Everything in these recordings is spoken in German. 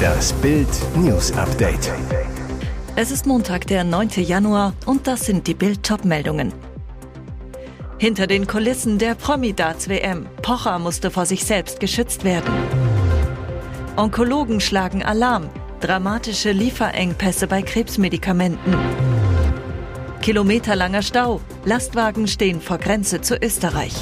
Das Bild News Update. Es ist Montag, der 9. Januar und das sind die Bild meldungen Hinter den Kulissen der Promi-Darts WM. Pocher musste vor sich selbst geschützt werden. Onkologen schlagen Alarm. Dramatische Lieferengpässe bei Krebsmedikamenten. Kilometerlanger Stau. Lastwagen stehen vor Grenze zu Österreich.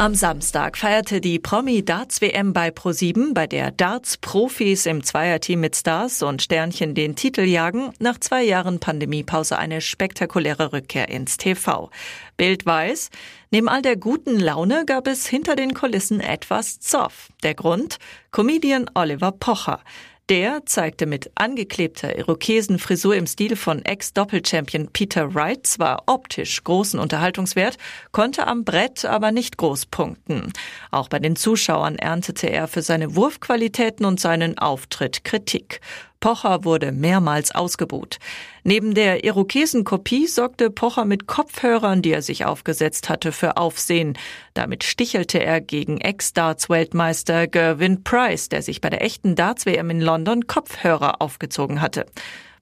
Am Samstag feierte die Promi Darts WM bei Pro7, bei der Darts Profis im Zweierteam mit Stars und Sternchen den Titel jagen, nach zwei Jahren Pandemiepause eine spektakuläre Rückkehr ins TV. Bild weiß, neben all der guten Laune gab es hinter den Kulissen etwas Zoff. Der Grund? Comedian Oliver Pocher. Der zeigte mit angeklebter Irokesenfrisur im Stil von Ex-Doppelchampion Peter Wright zwar optisch großen Unterhaltungswert, konnte am Brett aber nicht groß punkten. Auch bei den Zuschauern erntete er für seine Wurfqualitäten und seinen Auftritt Kritik. Pocher wurde mehrmals ausgebuht. Neben der Irokesenkopie sorgte Pocher mit Kopfhörern, die er sich aufgesetzt hatte, für Aufsehen. Damit stichelte er gegen Ex-Darts-Weltmeister Gervin Price, der sich bei der echten Darts-WM in London Kopfhörer aufgezogen hatte.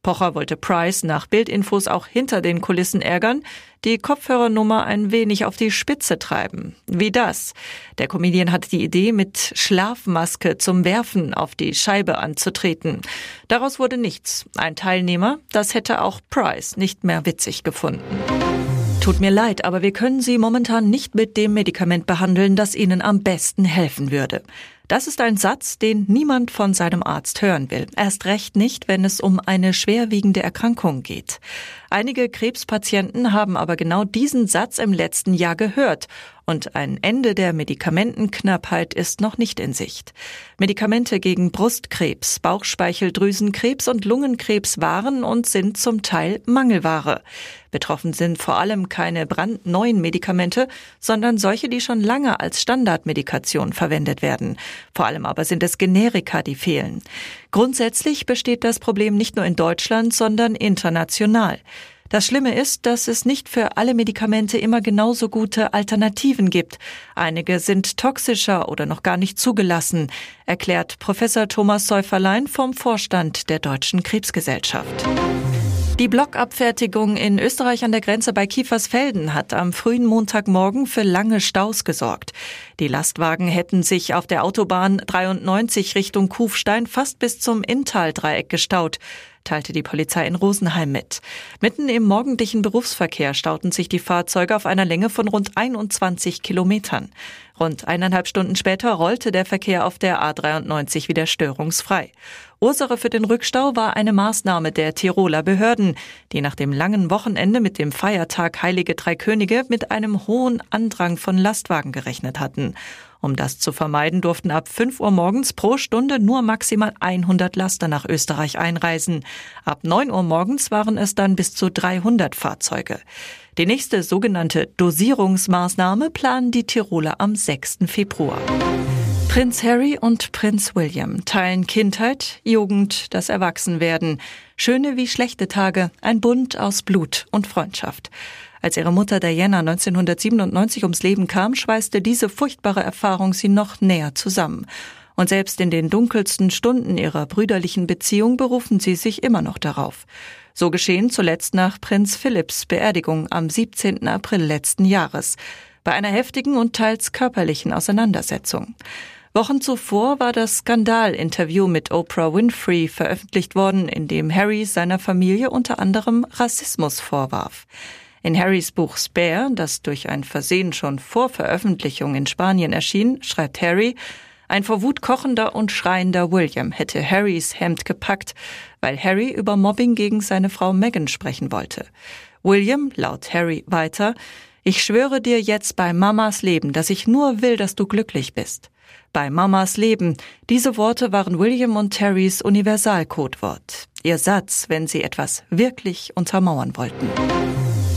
Pocher wollte Price nach Bildinfos auch hinter den Kulissen ärgern, die Kopfhörernummer ein wenig auf die Spitze treiben. Wie das? Der Comedian hatte die Idee, mit Schlafmaske zum Werfen auf die Scheibe anzutreten. Daraus wurde nichts. Ein Teilnehmer, das hätte auch Price nicht mehr witzig gefunden. Tut mir leid, aber wir können Sie momentan nicht mit dem Medikament behandeln, das Ihnen am besten helfen würde. Das ist ein Satz, den niemand von seinem Arzt hören will. Erst recht nicht, wenn es um eine schwerwiegende Erkrankung geht. Einige Krebspatienten haben aber genau diesen Satz im letzten Jahr gehört und ein Ende der Medikamentenknappheit ist noch nicht in Sicht. Medikamente gegen Brustkrebs, Bauchspeicheldrüsenkrebs und Lungenkrebs waren und sind zum Teil Mangelware. Betroffen sind vor allem keine brandneuen Medikamente, sondern solche, die schon lange als Standardmedikation verwendet werden. Vor allem aber sind es Generika, die fehlen. Grundsätzlich besteht das Problem nicht nur in Deutschland, sondern international. Das Schlimme ist, dass es nicht für alle Medikamente immer genauso gute Alternativen gibt. Einige sind toxischer oder noch gar nicht zugelassen, erklärt Professor Thomas Säuferlein vom Vorstand der Deutschen Krebsgesellschaft. Die Blockabfertigung in Österreich an der Grenze bei Kiefersfelden hat am frühen Montagmorgen für lange Staus gesorgt. Die Lastwagen hätten sich auf der Autobahn 93 Richtung Kufstein fast bis zum Inntal-Dreieck gestaut teilte die Polizei in Rosenheim mit. Mitten im morgendlichen Berufsverkehr stauten sich die Fahrzeuge auf einer Länge von rund 21 Kilometern. Rund eineinhalb Stunden später rollte der Verkehr auf der A93 wieder störungsfrei. Ursache für den Rückstau war eine Maßnahme der Tiroler Behörden, die nach dem langen Wochenende mit dem Feiertag Heilige Drei Könige mit einem hohen Andrang von Lastwagen gerechnet hatten. Um das zu vermeiden, durften ab 5 Uhr morgens pro Stunde nur maximal 100 Laster nach Österreich einreisen. Ab 9 Uhr morgens waren es dann bis zu 300 Fahrzeuge. Die nächste sogenannte Dosierungsmaßnahme planen die Tiroler am 6. Februar. Prinz Harry und Prinz William teilen Kindheit, Jugend, das Erwachsenwerden, schöne wie schlechte Tage, ein Bund aus Blut und Freundschaft. Als ihre Mutter Diana 1997 ums Leben kam, schweißte diese furchtbare Erfahrung sie noch näher zusammen. Und selbst in den dunkelsten Stunden ihrer brüderlichen Beziehung berufen sie sich immer noch darauf. So geschehen zuletzt nach Prinz Philipps Beerdigung am 17. April letzten Jahres, bei einer heftigen und teils körperlichen Auseinandersetzung. Wochen zuvor war das Skandalinterview mit Oprah Winfrey veröffentlicht worden, in dem Harry seiner Familie unter anderem Rassismus vorwarf. In Harrys Buch Spare, das durch ein Versehen schon vor Veröffentlichung in Spanien erschien, schreibt Harry, ein vor Wut kochender und schreiender William hätte Harrys Hemd gepackt, weil Harry über Mobbing gegen seine Frau Meghan sprechen wollte. William, laut Harry weiter, ich schwöre dir jetzt bei Mamas Leben, dass ich nur will, dass du glücklich bist. Bei Mamas Leben. Diese Worte waren William und Terrys Universalcodewort. Ihr Satz, wenn sie etwas wirklich untermauern wollten.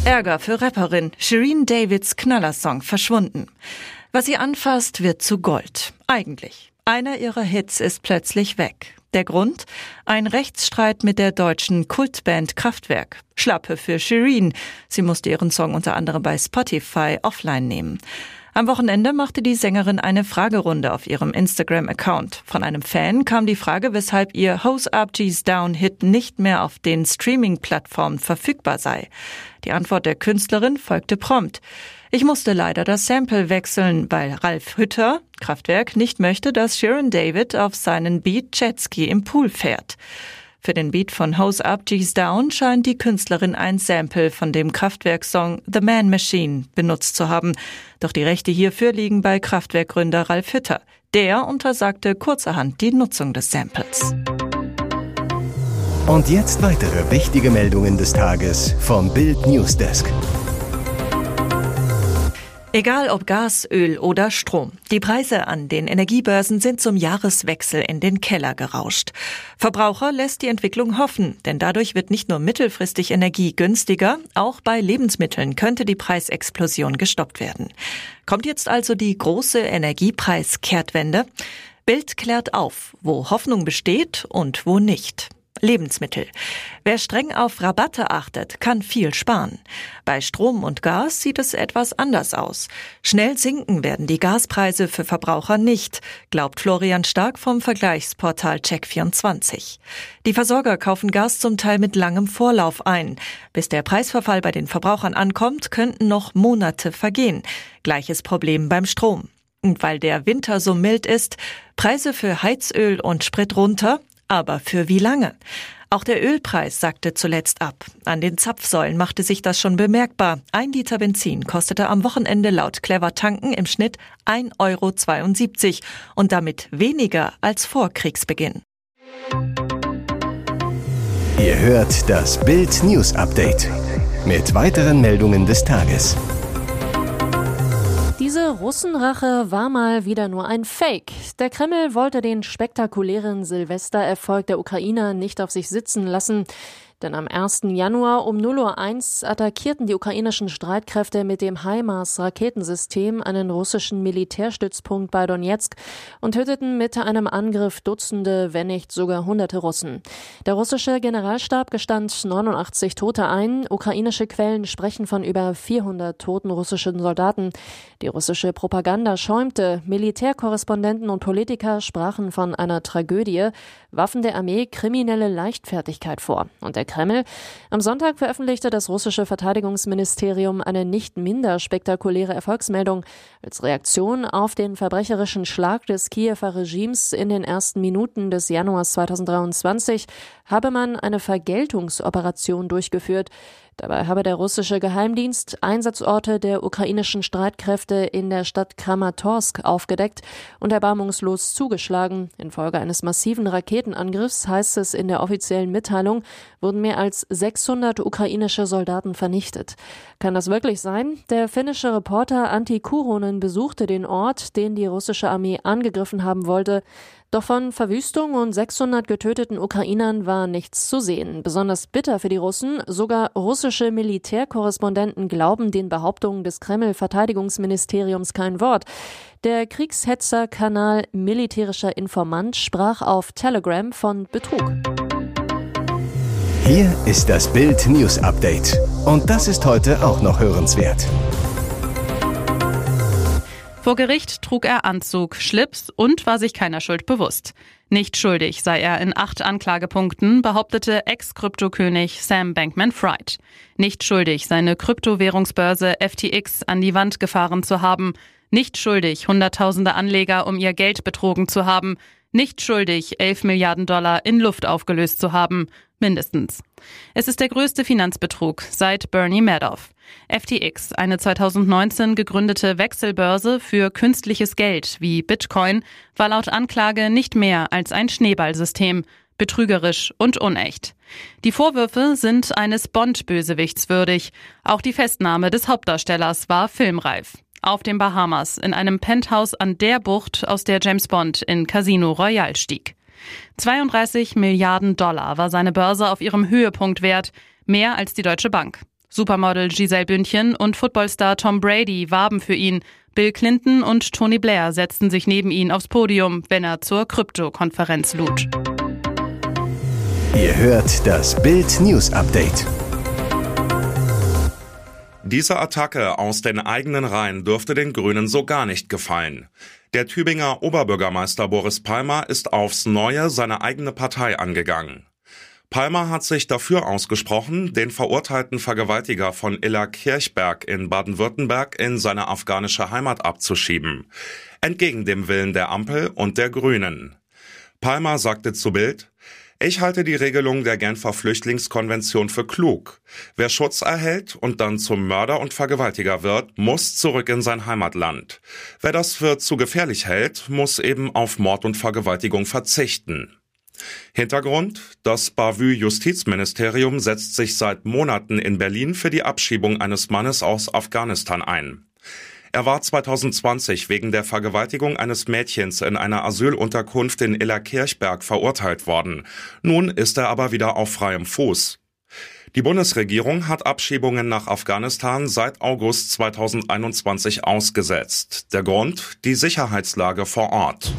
Ärger für Rapperin Shireen Davids Knallersong verschwunden. Was sie anfasst, wird zu Gold. Eigentlich. Einer ihrer Hits ist plötzlich weg. Der Grund? Ein Rechtsstreit mit der deutschen Kultband Kraftwerk. Schlappe für Shireen. Sie musste ihren Song unter anderem bei Spotify offline nehmen. Am Wochenende machte die Sängerin eine Fragerunde auf ihrem Instagram-Account. Von einem Fan kam die Frage, weshalb ihr Hose Up G's Down Hit nicht mehr auf den Streaming-Plattformen verfügbar sei. Die Antwort der Künstlerin folgte prompt. Ich musste leider das Sample wechseln, weil Ralf Hütter, Kraftwerk, nicht möchte, dass Sharon David auf seinen Beat Jetski im Pool fährt. Für den Beat von Hose Up, G's Down scheint die Künstlerin ein Sample von dem Kraftwerk-Song The Man Machine benutzt zu haben. Doch die Rechte hierfür liegen bei Kraftwerkgründer Ralf Hütter. Der untersagte kurzerhand die Nutzung des Samples. Und jetzt weitere wichtige Meldungen des Tages vom Bild Newsdesk. Egal ob Gas, Öl oder Strom. Die Preise an den Energiebörsen sind zum Jahreswechsel in den Keller gerauscht. Verbraucher lässt die Entwicklung hoffen, denn dadurch wird nicht nur mittelfristig Energie günstiger, auch bei Lebensmitteln könnte die Preisexplosion gestoppt werden. Kommt jetzt also die große Energiepreiskehrtwende? Bild klärt auf, wo Hoffnung besteht und wo nicht. Lebensmittel. Wer streng auf Rabatte achtet, kann viel sparen. Bei Strom und Gas sieht es etwas anders aus. Schnell sinken werden die Gaspreise für Verbraucher nicht, glaubt Florian Stark vom Vergleichsportal Check24. Die Versorger kaufen Gas zum Teil mit langem Vorlauf ein. Bis der Preisverfall bei den Verbrauchern ankommt, könnten noch Monate vergehen. Gleiches Problem beim Strom. Und weil der Winter so mild ist, Preise für Heizöl und Sprit runter, aber für wie lange? Auch der Ölpreis sackte zuletzt ab. An den Zapfsäulen machte sich das schon bemerkbar. Ein Liter Benzin kostete am Wochenende laut Clever Tanken im Schnitt 1,72 Euro und damit weniger als vor Kriegsbeginn. Ihr hört das Bild News Update mit weiteren Meldungen des Tages. Diese Russenrache war mal wieder nur ein Fake. Der Kreml wollte den spektakulären Silvestererfolg der Ukrainer nicht auf sich sitzen lassen. Denn am 1. Januar um 0.01 Uhr attackierten die ukrainischen Streitkräfte mit dem HIMARS-Raketensystem einen russischen Militärstützpunkt bei Donetsk und töteten mit einem Angriff Dutzende, wenn nicht sogar hunderte Russen. Der russische Generalstab gestand 89 Tote ein. Ukrainische Quellen sprechen von über 400 toten russischen Soldaten. Die russische Propaganda schäumte. Militärkorrespondenten und Politiker sprachen von einer Tragödie, Waffen der Armee kriminelle Leichtfertigkeit vor. Und der Kreml. Am Sonntag veröffentlichte das russische Verteidigungsministerium eine nicht minder spektakuläre Erfolgsmeldung. Als Reaktion auf den verbrecherischen Schlag des Kiewer Regimes in den ersten Minuten des Januars 2023 habe man eine Vergeltungsoperation durchgeführt. Dabei habe der russische Geheimdienst Einsatzorte der ukrainischen Streitkräfte in der Stadt Kramatorsk aufgedeckt und erbarmungslos zugeschlagen. Infolge eines massiven Raketenangriffs, heißt es in der offiziellen Mitteilung, wurden mehr als 600 ukrainische Soldaten vernichtet. Kann das wirklich sein? Der finnische Reporter Antti Kuronen besuchte den Ort, den die russische Armee angegriffen haben wollte. Doch von Verwüstung und 600 getöteten Ukrainern war nichts zu sehen. Besonders bitter für die Russen. Sogar russische Militärkorrespondenten glauben den Behauptungen des Kreml-Verteidigungsministeriums kein Wort. Der Kriegshetzer-Kanal Militärischer Informant sprach auf Telegram von Betrug. Hier ist das Bild News Update. Und das ist heute auch noch hörenswert. Vor Gericht trug er Anzug, Schlips und war sich keiner Schuld bewusst. Nicht schuldig sei er in acht Anklagepunkten, behauptete Ex-Kryptokönig Sam Bankman-Fried. Nicht schuldig, seine Kryptowährungsbörse FTX an die Wand gefahren zu haben. Nicht schuldig, Hunderttausende Anleger um ihr Geld betrogen zu haben. Nicht schuldig, 11 Milliarden Dollar in Luft aufgelöst zu haben. Mindestens. Es ist der größte Finanzbetrug seit Bernie Madoff. FTX, eine 2019 gegründete Wechselbörse für künstliches Geld wie Bitcoin, war laut Anklage nicht mehr als ein Schneeballsystem, betrügerisch und unecht. Die Vorwürfe sind eines Bond-Bösewichts würdig. Auch die Festnahme des Hauptdarstellers war filmreif auf den Bahamas in einem Penthouse an der Bucht, aus der James Bond in Casino Royale stieg. 32 Milliarden Dollar war seine Börse auf ihrem Höhepunkt wert, mehr als die Deutsche Bank. Supermodel Giselle Bündchen und Footballstar Tom Brady warben für ihn. Bill Clinton und Tony Blair setzten sich neben ihn aufs Podium, wenn er zur Krypto-Konferenz lud. Ihr hört das Bild News Update. Diese Attacke aus den eigenen Reihen dürfte den Grünen so gar nicht gefallen. Der Tübinger Oberbürgermeister Boris Palmer ist aufs Neue seine eigene Partei angegangen. Palmer hat sich dafür ausgesprochen, den verurteilten Vergewaltiger von Illa Kirchberg in Baden-Württemberg in seine afghanische Heimat abzuschieben. Entgegen dem Willen der Ampel und der Grünen. Palmer sagte zu Bild, ich halte die Regelung der Genfer Flüchtlingskonvention für klug. Wer Schutz erhält und dann zum Mörder und Vergewaltiger wird, muss zurück in sein Heimatland. Wer das für zu gefährlich hält, muss eben auf Mord und Vergewaltigung verzichten. Hintergrund? Das Bavü Justizministerium setzt sich seit Monaten in Berlin für die Abschiebung eines Mannes aus Afghanistan ein. Er war 2020 wegen der Vergewaltigung eines Mädchens in einer Asylunterkunft in Illerkirchberg verurteilt worden. Nun ist er aber wieder auf freiem Fuß. Die Bundesregierung hat Abschiebungen nach Afghanistan seit August 2021 ausgesetzt. Der Grund? Die Sicherheitslage vor Ort.